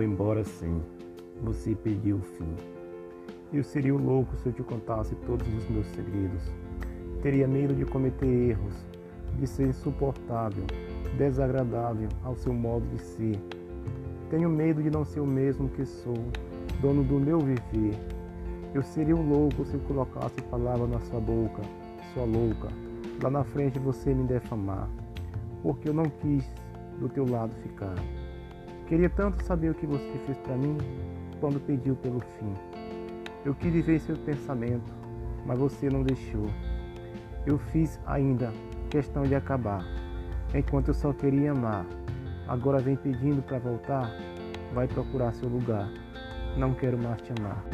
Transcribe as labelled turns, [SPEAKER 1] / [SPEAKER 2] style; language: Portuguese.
[SPEAKER 1] Agora sim, você pediu o fim. Eu seria o louco se eu te contasse todos os meus segredos. Teria medo de cometer erros, de ser insuportável, desagradável ao seu modo de ser. Tenho medo de não ser o mesmo que sou, dono do meu viver. Eu seria o louco se eu colocasse palavras na sua boca, sua louca. Lá na frente você me defamar, porque eu não quis do teu lado ficar. Queria tanto saber o que você fez para mim quando pediu pelo fim. Eu quis viver seu pensamento, mas você não deixou. Eu fiz ainda questão de acabar, enquanto eu só queria amar. Agora vem pedindo para voltar, vai procurar seu lugar. Não quero mais te amar.